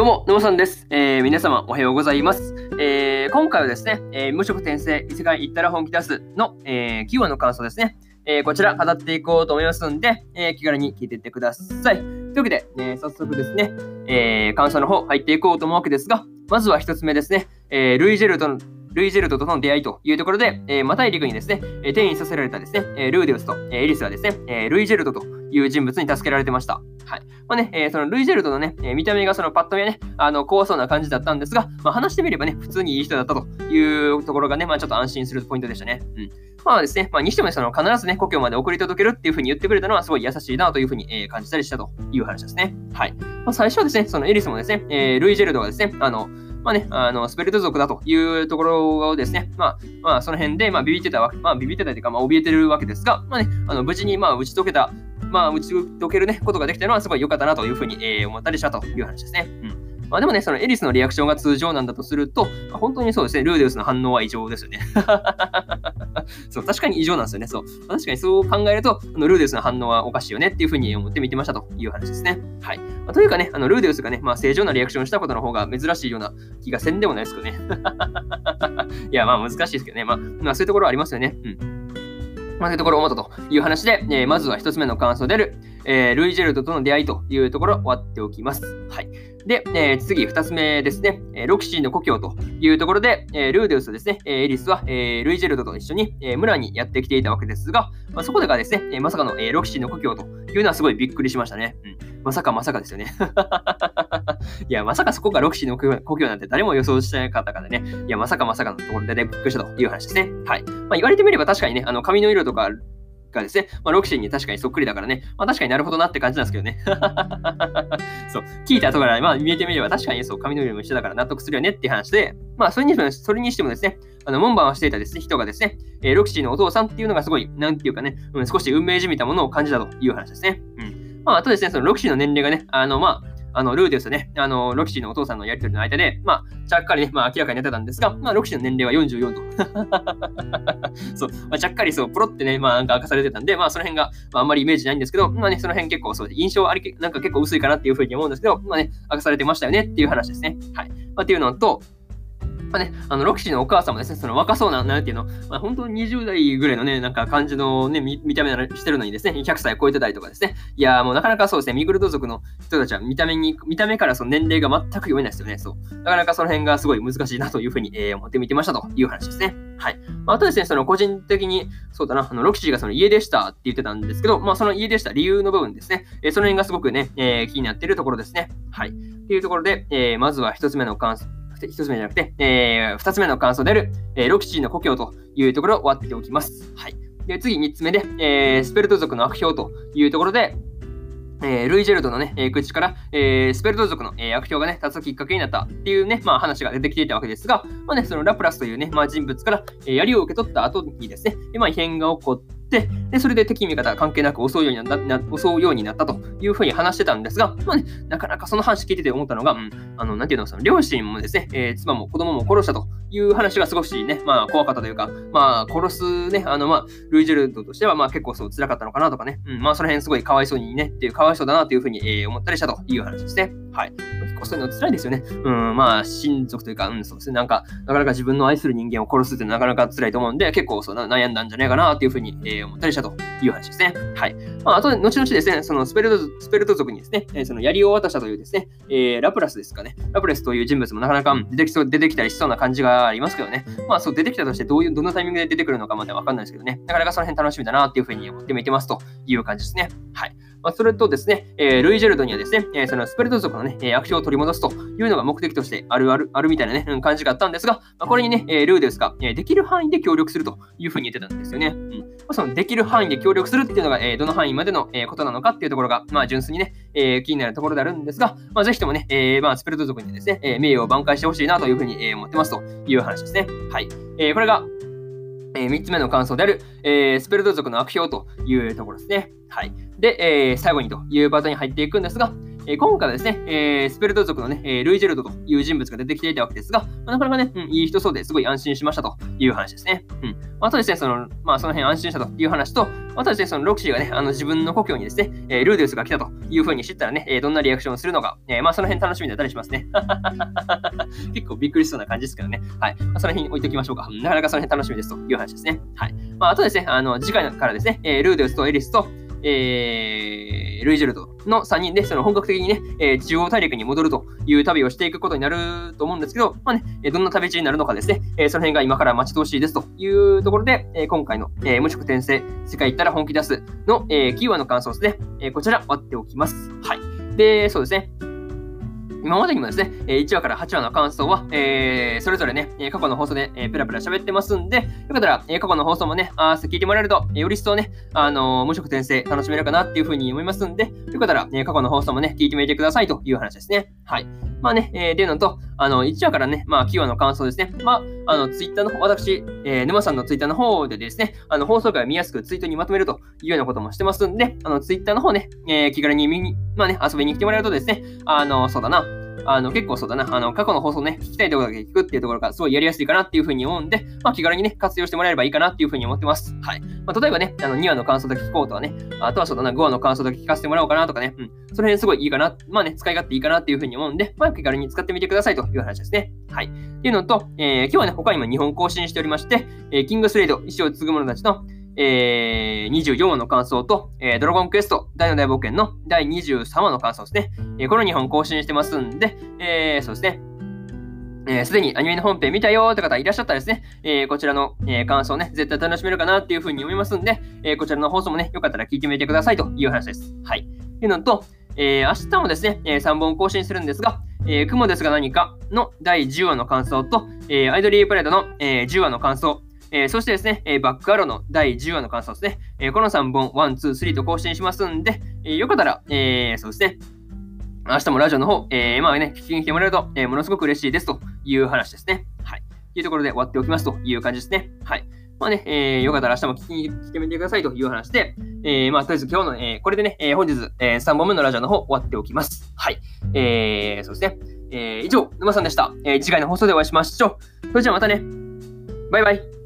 どうも、のもさんです。えー、皆様、おはようございます。えー、今回はですね、えー、無職転生、異世界行ったら本気出すの、えー、9話の感想ですね。えー、こちら、語っていこうと思いますんで、えー、気軽に聞いていってください。というわけで、えー、早速ですね、えー、感想の方入っていこうと思うわけですが、まずは一つ目ですね、えー、ルイジェルトのルイジェルトとの出会いというところで、えー、マタイリクにですね、え転移させられたですね、えルーデウスと、えエリスはですね、えルイジェルトという人物に助けられてました。はい。まあね、えー、そのルイジェルトのね、えー、見た目がそのパッと見はね、あの、怖そうな感じだったんですが、まあ話してみればね、普通にいい人だったというところがね、まあちょっと安心するポイントでしたね。うん。まあですね、まあにしても、ね、その必ずね、故郷まで送り届けるっていうふうに言ってくれたのはすごい優しいなというふうに、えー、感じたりしたという話ですね。はい。まあ最初はですね、そのエリスもですね、えー、ルイジェルトがですね、あの、まあね、あの、スペルト族だというところをですね、まあ、まあ、その辺で、まあ、ビビってたわけ、まあ、ビビってたというか、まあ、怯えてるわけですが、まあね、あの、無事に、まあ、打ち解けた、まあ、打ち解けるね、ことができたのはすごい良かったなというふうに、えー、思ったりしたという話ですね。うん。まあでもね、そのエリスのリアクションが通常なんだとすると、本当にそうですね、ルーデウスの反応は異常ですよね。そう、確かに異常なんですよね。そう。確かにそう考えると、あのルーデウスの反応はおかしいよねっていうふうに思って見てましたという話ですね。はい。まあ、というかね、あのルーデウスがね、まあ正常なリアクションしたことの方が珍しいような気がせんでもないですけどね。いや、まあ難しいですけどね。まあ、まあ、そういうところはありますよね。うん。まあ、そういうところを思ったという話で、えー、まずは1つ目の感想である、えー、ルイジェルドとの出会いというところ終わっておきます。はい。で、えー、次、2つ目ですね、え、ロキシーの故郷というところで、え、ルーデウスとですね、えエリスは、えルイジェルドと一緒に、え村にやってきていたわけですが、まあ、そこでがですね、えまさかの、えロキシーの故郷というのはすごいびっくりしましたね。うんまさかまさかですよね。いや、まさかそこがロキシーの故郷なんて誰も予想してなかったからね。いや、まさかまさかのところで、ね、びっくりしたという話ですね。はい。まあ、言われてみれば確かにね、あの髪の色とかがですね、まあ、ロキシーに確かにそっくりだからね、まあ、確かになるほどなって感じなんですけどね。そう、聞いた後から、まあ、見えてみれば確かにそう、髪の色も一緒だから納得するよねっていう話で、まあ、それにしても、それにしてもですね、あの、門番をしていたですね、人がですね、えー、ロキシーのお父さんっていうのがすごい、なんていうかね、うん、少し運命じみたものを感じたという話ですね。うん。まあ、あとですね、そのロキシーの年齢がね、あの、まあ、あの、ルーですね、あの、ロキシーのお父さんのやりとりの間で、まあ、ちゃっかりね、まあ、明らかになってたんですが、まあ、ロキシーの年齢は44と。そう、まあ、ちゃっかりそう、ポロってね、まあ、なんか明かされてたんで、まあ、その辺が、まあ、あんまりイメージないんですけど、まあね、その辺結構そう、印象あり、なんか結構薄いかなっていうふうに思うんですけど、まあね、明かされてましたよねっていう話ですね。はい。まあ、っていうのと、まあね、あの、ロキシーのお母さんもですね、その若そうな、なんていうの、まあ、本当に20代ぐらいのね、なんか感じのね、見た目してるのにですね、100歳超えてたりとかですね、いやもうなかなかそうですね、ミグルド族の人たちは見た目に、見た目からその年齢が全く読めないですよね、そう。なかなかその辺がすごい難しいなというふうに、えー、思って見てましたという話ですね。はい。まあ、あとですね、その個人的に、そうだな、あの、ロキシーがその家でしたって言ってたんですけど、まあ、その家でした理由の部分ですね、えー、その辺がすごくね、えー、気になっているところですね。はい。っていうところで、えー、まずは一つ目の感想、一つ目じゃなくて、えー、二つ目の感想である、えー、ロキシーの故郷というところを終わっておきます。はい。で、次三つ目で、えー、スペルト族の悪評というところで、えー、ルイ・ジェルドのね、えー、口から、えー、スペルト族の、え、悪評がね、立つきっかけになったっていうね、まあ話が出てきていたわけですが、まあね、そのラプラスというね、まあ人物から、え、槍を受け取った後にですね、まあ異変が起こって、でそれで敵味方関係なく襲うようになった襲うようになったというふうに話してたんですが、まあね、なかなかその話聞いてて思ったのが、うん、あの、なんていうの、その両親もですね、えー、妻も子供も殺したという話が少しね、まあ怖かったというか、まあ殺すね、あのまあ、ルイジェルドとしてはまあ結構そう辛かったのかなとかね、うん、まあその辺すごいかわいそうにね、っていう、かわいそうだなというふうに、えー、思ったりしたという話ですね。はい。結構そういうの辛いですよね。うん、まあ親族というか、うん、そうですね、なんか、なかなか自分の愛する人間を殺すってなかなか辛いと思うんで、結構そう悩んだんじゃないかなというふうに、えー、思ったりしたという話ですね。はい。まあ、あと、後々ですね、そのスペルト、スペルト族にですね、えー、その槍を渡したというですね、えー、ラプラスですかね。ラプラスという人物もなかなか出てきそう、出てきたりしそうな感じがありますけどね。まあ、そう、出てきたとしてどういう、どのタイミングで出てくるのかまでわかんないですけどね。なかなかその辺楽しみだなっていうふうに思って見てますという感じですね。はい。まあ、それとですね、え、ルイ・ジェルドにはですね、え、そのスペルト族のね、悪評を取り戻すというのが目的としてあるあるあるみたいなね、感じがあったんですが、ま、これにね、え、ルーですが、え、できる範囲で協力するというふうに言ってたんですよね。うんまあ、そのできる範囲で協力するっていうのが、え、どの範囲までの、え、ことなのかっていうところが、まあ、純粋にね、え、気になるところであるんですが、まあ、ぜひともね、えまあ、スペルト族にですね、え、名誉を挽回してほしいなというふうに、え、思ってますという話ですね。はい。え、これが、え、3つ目の感想である、えー、スペルト族の悪評というところですね。はい。で、えー、最後にというパートに入っていくんですが、えー、今回はですね、えー、スペルト族のね、えー、ルイジェルドという人物が出てきていたわけですが、まあ、なかなかね、うん、いい人そうですごい安心しましたという話ですね。うん。あとですね、その、まあ、その辺安心したという話と、あとですね、そのロクシーがね、あの自分の故郷にですね、えー、ルーデウスが来たという風に知ったらね、えー、どんなリアクションをするのか、えー、まあ、その辺楽しみだったりしますね。結構びっくりしそうな感じですけどね。はい。まあ、その辺置いときましょうか。なかなかその辺楽しみですという話ですね。はい。まあ、あとですね、あの、次回からですね、えー、ルーデウスとエリスと、えー、ルイジェルドの3人で、その本格的にね、えー、中央大陸に戻るという旅をしていくことになると思うんですけど、まあね、どんな旅路になるのかですね、えー、その辺が今から待ち遠しいですというところで、えー、今回の、えー、無職転生、世界行ったら本気出すの、えー、キーワードの感想ですね、えー、こちら割っておきます。はい。で、そうですね。今までにもですね、1話から8話の感想は、えー、それぞれね、過去の放送で、えー、ペラペラ喋ってますんで、よかったら、え過去の放送もね、あ聞いてもらえると、より一層ね、あのー、無職転生楽しめるかなっていうふうに思いますんで、よかったら、え過去の放送もね、聞いてみてくださいという話ですね。はい。まあね、えー、でのと、あの、1話からね、まあ、9話の感想ですね。まあ、あの、ツイッターの方、私、えー、沼さんのツイッターの方でですね、あの、放送回を見やすくツイートにまとめるというようなこともしてますんで、あの、ツイッターの方ね、えー、気軽に見に、まあね、遊びに来てもらえるとですね、あの、そうだな、あの、結構そうだな、あの、過去の放送ね、聞きたいところだけ聞くっていうところがすごいやりやすいかなっていうふうに思うんで、まあ、気軽にね、活用してもらえればいいかなっていうふうに思ってます。はい。まあ、例えばね、あの、2話の感想だけ聞こうとかね、あとはそうだな、5話の感想だけ聞かせてもらおうかなとかね、うん。その辺すごいいいかな、まあね、使い勝手いいかなっていうふうに思うんで、まあ、気軽に使ってみてくださいという話ですね。はい。っていうのと、えー、今日はね、他にも2本更新しておりまして、えー、キングスレイド、石を継ぐ者たちの、えー、24話の感想と、えー、ドラゴンクエスト大の大冒険の第23話の感想ですね。えー、この2本更新してますんで、えー、そうですね。す、えー、で、にアニメの本編見たよって方いらっしゃったらですね、えー、こちらの、えー、感想ね、絶対楽しめるかなっていうふうに思いますんで、えこちらの放送もね、よかったら聞いてみてくださいという話です。はい。というのと、え明日もですね、え3本更新するんですが、え雲ですが何かの第10話の感想と、えアイドリープレートの、え10話の感想、えー、そしてですね、えー、バックアローの第10話の感想ですね。えー、この3本、1、2、3と更新しますんで、えよかったら、えそうですね、明日もラジオの方、えー、まあね、聞きに来てもらえると、えー、ものすごく嬉しいですという話ですね。はい。というところで終わっておきますという感じですね。はい。まあね、えー、よかったら明日も聞きに来てみてくださいという話で、えー、まあ、とりあえず今日の、えー、これでね、えー、本日、えー、3本目のラジオの方終わっておきます。はい。えー、そうですね。えー、以上、沼さんでした。えー、次回の放送でお会いしましょう。それじゃあまたね。バイバイ。